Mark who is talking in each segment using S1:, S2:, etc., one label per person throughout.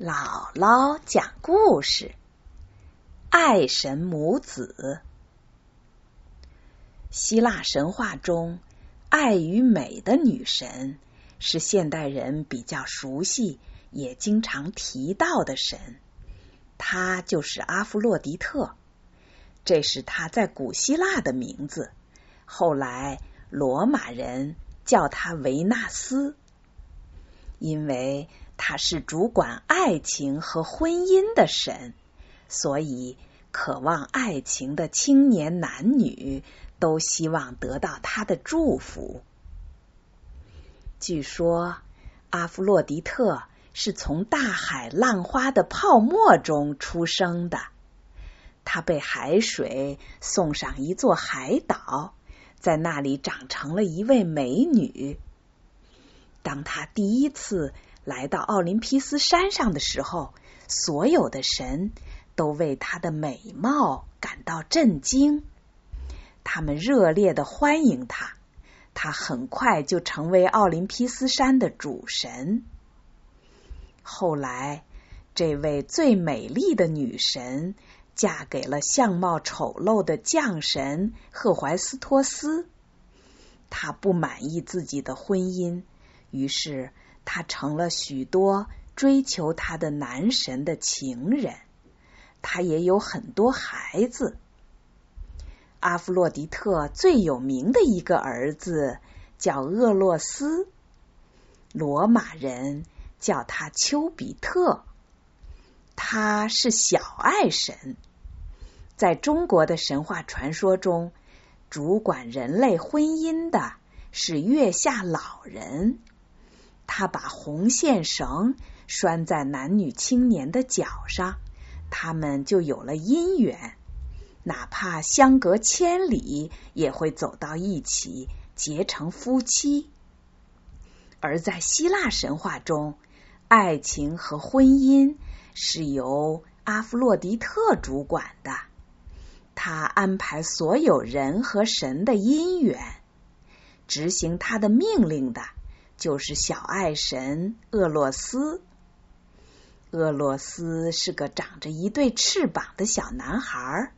S1: 姥姥讲故事：爱神母子。希腊神话中，爱与美的女神是现代人比较熟悉也经常提到的神。她就是阿芙洛狄特，这是她在古希腊的名字。后来罗马人叫她维纳斯，因为。他是主管爱情和婚姻的神，所以渴望爱情的青年男女都希望得到他的祝福。据说阿弗洛狄特是从大海浪花的泡沫中出生的，他被海水送上一座海岛，在那里长成了一位美女。当他第一次。来到奥林匹斯山上的时候，所有的神都为她的美貌感到震惊，他们热烈的欢迎她。她很快就成为奥林匹斯山的主神。后来，这位最美丽的女神嫁给了相貌丑陋的将神赫淮斯托斯。她不满意自己的婚姻，于是。他成了许多追求他的男神的情人，他也有很多孩子。阿弗洛狄特最有名的一个儿子叫厄洛斯，罗马人叫他丘比特，他是小爱神。在中国的神话传说中，主管人类婚姻的是月下老人。他把红线绳拴在男女青年的脚上，他们就有了姻缘。哪怕相隔千里，也会走到一起，结成夫妻。而在希腊神话中，爱情和婚姻是由阿弗洛狄特主管的，他安排所有人和神的姻缘，执行他的命令的。就是小爱神厄洛斯。厄洛斯是个长着一对翅膀的小男孩，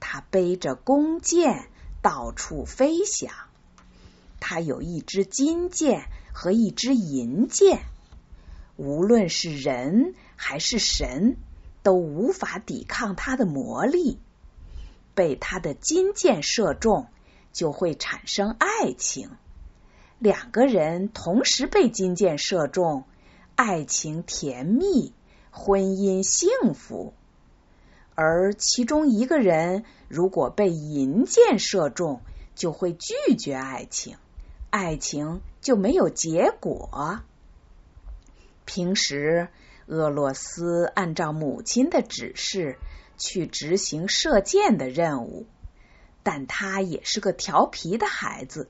S1: 他背着弓箭到处飞翔。他有一支金箭和一支银箭，无论是人还是神都无法抵抗他的魔力。被他的金箭射中，就会产生爱情。两个人同时被金箭射中，爱情甜蜜，婚姻幸福；而其中一个人如果被银箭射中，就会拒绝爱情，爱情就没有结果。平时，俄罗斯按照母亲的指示去执行射箭的任务，但他也是个调皮的孩子。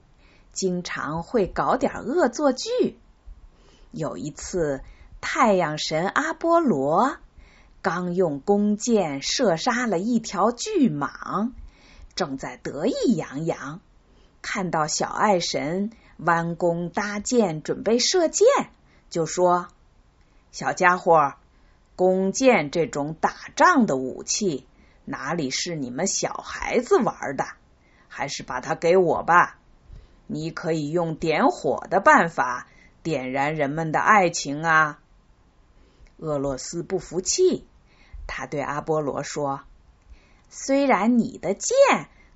S1: 经常会搞点恶作剧。有一次，太阳神阿波罗刚用弓箭射杀了一条巨蟒，正在得意洋洋，看到小爱神弯弓搭箭准备射箭，就说：“小家伙，弓箭这种打仗的武器，哪里是你们小孩子玩的？还是把它给我吧。”你可以用点火的办法点燃人们的爱情啊！俄罗斯不服气，他对阿波罗说：“虽然你的箭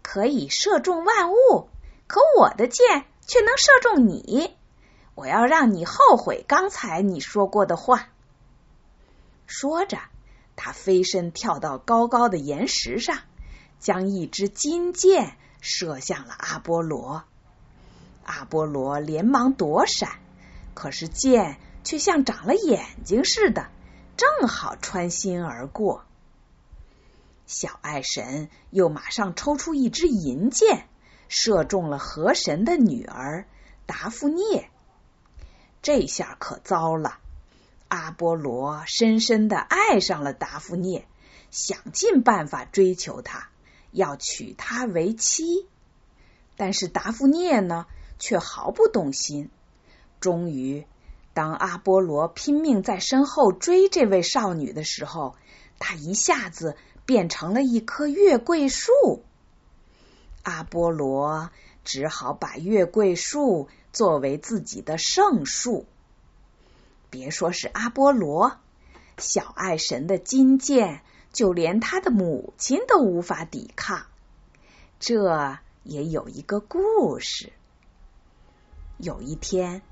S1: 可以射中万物，可我的箭却能射中你。我要让你后悔刚才你说过的话。”说着，他飞身跳到高高的岩石上，将一支金箭射向了阿波罗。阿波罗连忙躲闪，可是箭却像长了眼睛似的，正好穿心而过。小爱神又马上抽出一支银箭，射中了河神的女儿达芙涅。这下可糟了，阿波罗深深的爱上了达芙涅，想尽办法追求她，要娶她为妻。但是达芙涅呢？却毫不动心。终于，当阿波罗拼命在身后追这位少女的时候，他一下子变成了一棵月桂树。阿波罗只好把月桂树作为自己的圣树。别说是阿波罗，小爱神的金剑，就连他的母亲都无法抵抗。这也有一个故事。有一天，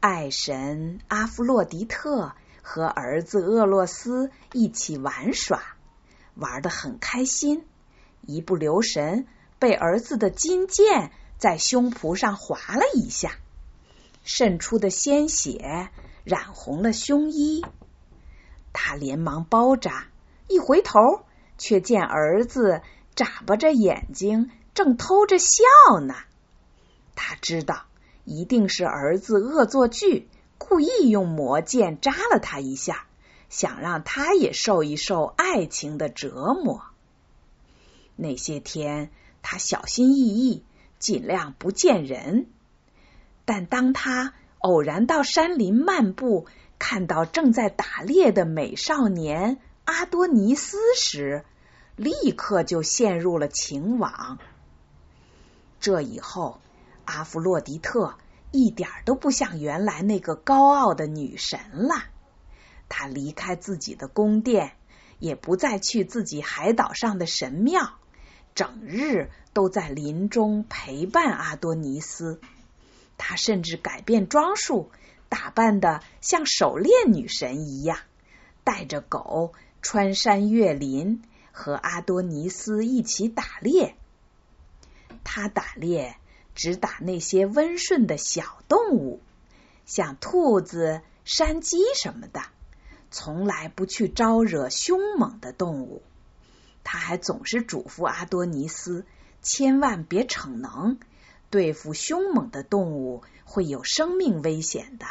S1: 爱神阿弗洛狄特和儿子厄洛斯一起玩耍，玩得很开心，一不留神。被儿子的金剑在胸脯上划了一下，渗出的鲜血染红了胸衣。他连忙包扎，一回头，却见儿子眨巴着眼睛，正偷着笑呢。他知道一定是儿子恶作剧，故意用魔剑扎了他一下，想让他也受一受爱情的折磨。那些天。他小心翼翼，尽量不见人。但当他偶然到山林漫步，看到正在打猎的美少年阿多尼斯时，立刻就陷入了情网。这以后，阿弗洛狄特一点都不像原来那个高傲的女神了。她离开自己的宫殿，也不再去自己海岛上的神庙。整日都在林中陪伴阿多尼斯，她甚至改变装束，打扮的像狩猎女神一样，带着狗穿山越林，和阿多尼斯一起打猎。他打猎只打那些温顺的小动物，像兔子、山鸡什么的，从来不去招惹凶猛的动物。他还总是嘱咐阿多尼斯，千万别逞能，对付凶猛的动物会有生命危险的。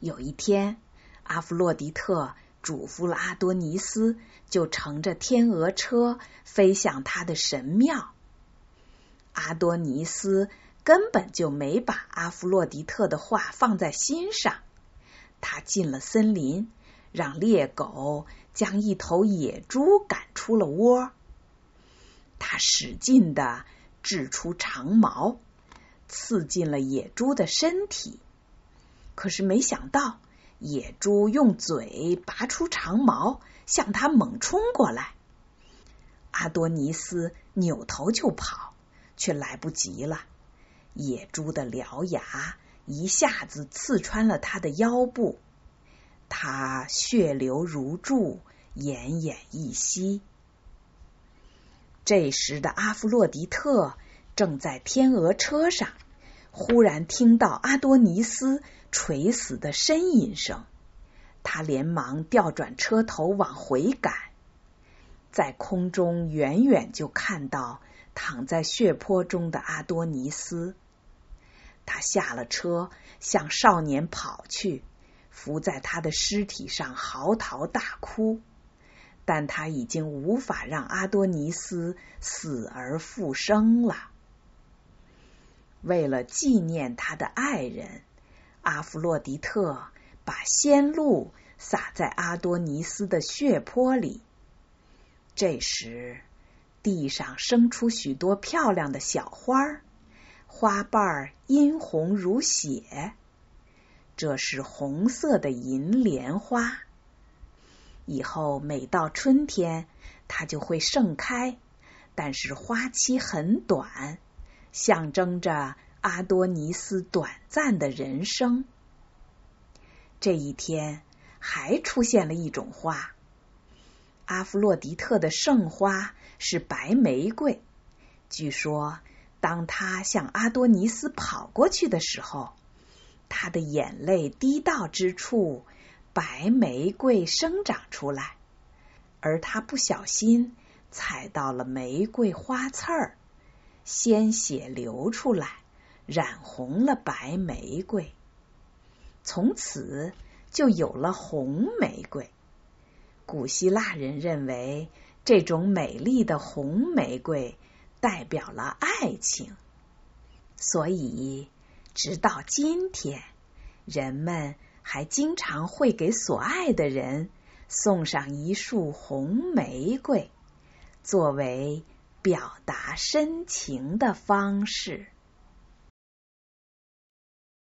S1: 有一天，阿弗洛狄特嘱咐了阿多尼斯，就乘着天鹅车飞向他的神庙。阿多尼斯根本就没把阿弗洛狄特的话放在心上，他进了森林。让猎狗将一头野猪赶出了窝，他使劲的掷出长矛，刺进了野猪的身体。可是没想到，野猪用嘴拔出长矛，向他猛冲过来。阿多尼斯扭头就跑，却来不及了。野猪的獠牙一下子刺穿了他的腰部。他血流如注，奄奄一息。这时的阿弗洛狄特正在天鹅车上，忽然听到阿多尼斯垂死的呻吟声，他连忙调转车头往回赶，在空中远远就看到躺在血泊中的阿多尼斯。他下了车，向少年跑去。伏在他的尸体上嚎啕大哭，但他已经无法让阿多尼斯死而复生了。为了纪念他的爱人，阿弗洛狄特把鲜露洒在阿多尼斯的血泊里。这时，地上生出许多漂亮的小花，花瓣殷红如血。这是红色的银莲花，以后每到春天，它就会盛开，但是花期很短，象征着阿多尼斯短暂的人生。这一天，还出现了一种花，阿弗洛狄特的圣花是白玫瑰。据说，当他向阿多尼斯跑过去的时候。他的眼泪滴到之处，白玫瑰生长出来，而他不小心踩到了玫瑰花刺儿，鲜血流出来，染红了白玫瑰。从此就有了红玫瑰。古希腊人认为，这种美丽的红玫瑰代表了爱情，所以。直到今天，人们还经常会给所爱的人送上一束红玫瑰，作为表达深情的方式。